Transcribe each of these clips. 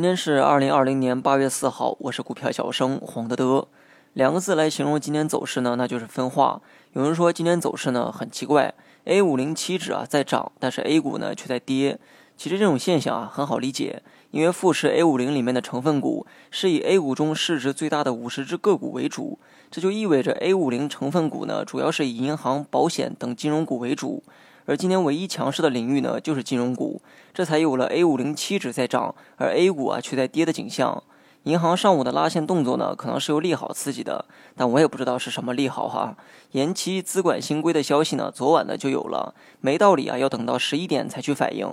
今天是二零二零年八月四号，我是股票小生黄德德。两个字来形容今天走势呢，那就是分化。有人说今天走势呢很奇怪，A 五零期指啊在涨，但是 A 股呢却在跌。其实这种现象啊很好理解，因为富时 A 五零里面的成分股是以 A 股中市值最大的五十只个股为主，这就意味着 A 五零成分股呢主要是以银行、保险等金融股为主。而今天唯一强势的领域呢，就是金融股，这才有了 A 五零七指在涨，而 A 股啊却在跌的景象。银行上午的拉线动作呢，可能是由利好刺激的，但我也不知道是什么利好哈。延期资管新规的消息呢，昨晚呢就有了，没道理啊，要等到十一点才去反应。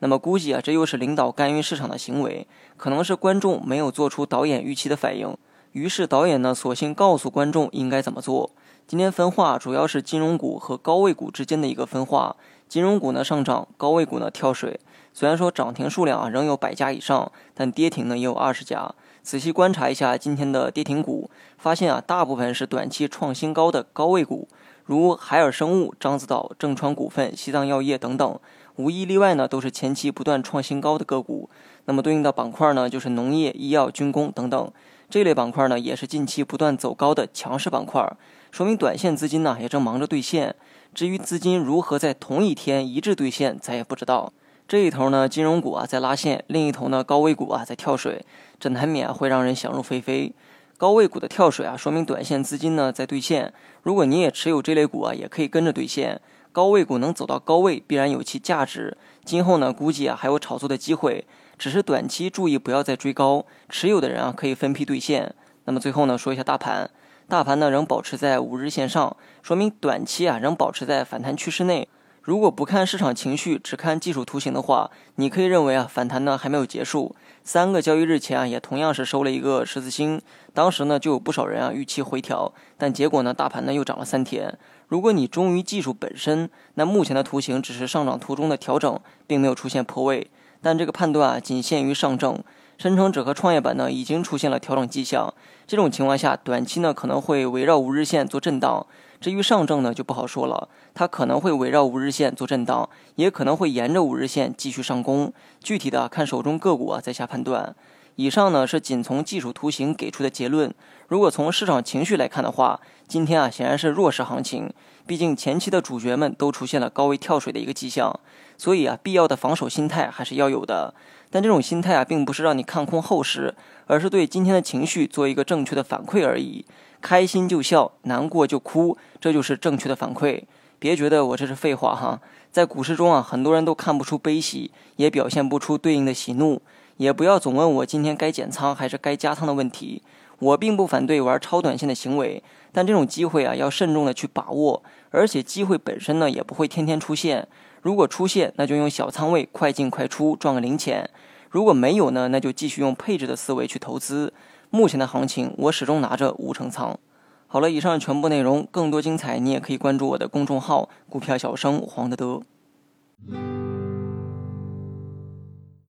那么估计啊，这又是领导干预市场的行为，可能是观众没有做出导演预期的反应，于是导演呢，索性告诉观众应该怎么做。今天分化主要是金融股和高位股之间的一个分化，金融股呢上涨，高位股呢跳水。虽然说涨停数量啊仍有百家以上，但跌停呢也有二十家。仔细观察一下今天的跌停股，发现啊大部分是短期创新高的高位股，如海尔生物、獐子岛、正川股份、西藏药业等等，无一例外呢都是前期不断创新高的个股。那么对应的板块呢就是农业、医药、军工等等。这类板块呢，也是近期不断走高的强势板块，说明短线资金呢也正忙着兑现。至于资金如何在同一天一致兑现，咱也不知道。这一头呢，金融股啊在拉线，另一头呢，高位股啊在跳水，这难免会让人想入非非。高位股的跳水啊，说明短线资金呢在兑现。如果你也持有这类股啊，也可以跟着兑现。高位股能走到高位，必然有其价值。今后呢，估计啊还有炒作的机会。只是短期注意不要再追高，持有的人啊可以分批兑现。那么最后呢说一下大盘，大盘呢仍保持在五日线上，说明短期啊仍保持在反弹趋势内。如果不看市场情绪，只看技术图形的话，你可以认为啊反弹呢还没有结束。三个交易日前啊也同样是收了一个十字星，当时呢就有不少人啊预期回调，但结果呢大盘呢又涨了三天。如果你忠于技术本身，那目前的图形只是上涨途中的调整，并没有出现破位。但这个判断啊，仅限于上证、深成指和创业板呢，已经出现了调整迹象。这种情况下，短期呢可能会围绕五日线做震荡。至于上证呢，就不好说了，它可能会围绕五日线做震荡，也可能会沿着五日线继续上攻。具体的看手中个股啊，再下判断。以上呢是仅从技术图形给出的结论。如果从市场情绪来看的话，今天啊显然是弱势行情。毕竟前期的主角们都出现了高位跳水的一个迹象，所以啊必要的防守心态还是要有的。但这种心态啊并不是让你看空后市，而是对今天的情绪做一个正确的反馈而已。开心就笑，难过就哭，这就是正确的反馈。别觉得我这是废话哈，在股市中啊很多人都看不出悲喜，也表现不出对应的喜怒。也不要总问我今天该减仓还是该加仓的问题。我并不反对玩超短线的行为，但这种机会啊要慎重的去把握，而且机会本身呢也不会天天出现。如果出现，那就用小仓位快进快出赚个零钱；如果没有呢，那就继续用配置的思维去投资。目前的行情，我始终拿着五成仓。好了，以上全部内容，更多精彩你也可以关注我的公众号“股票小生黄德德”。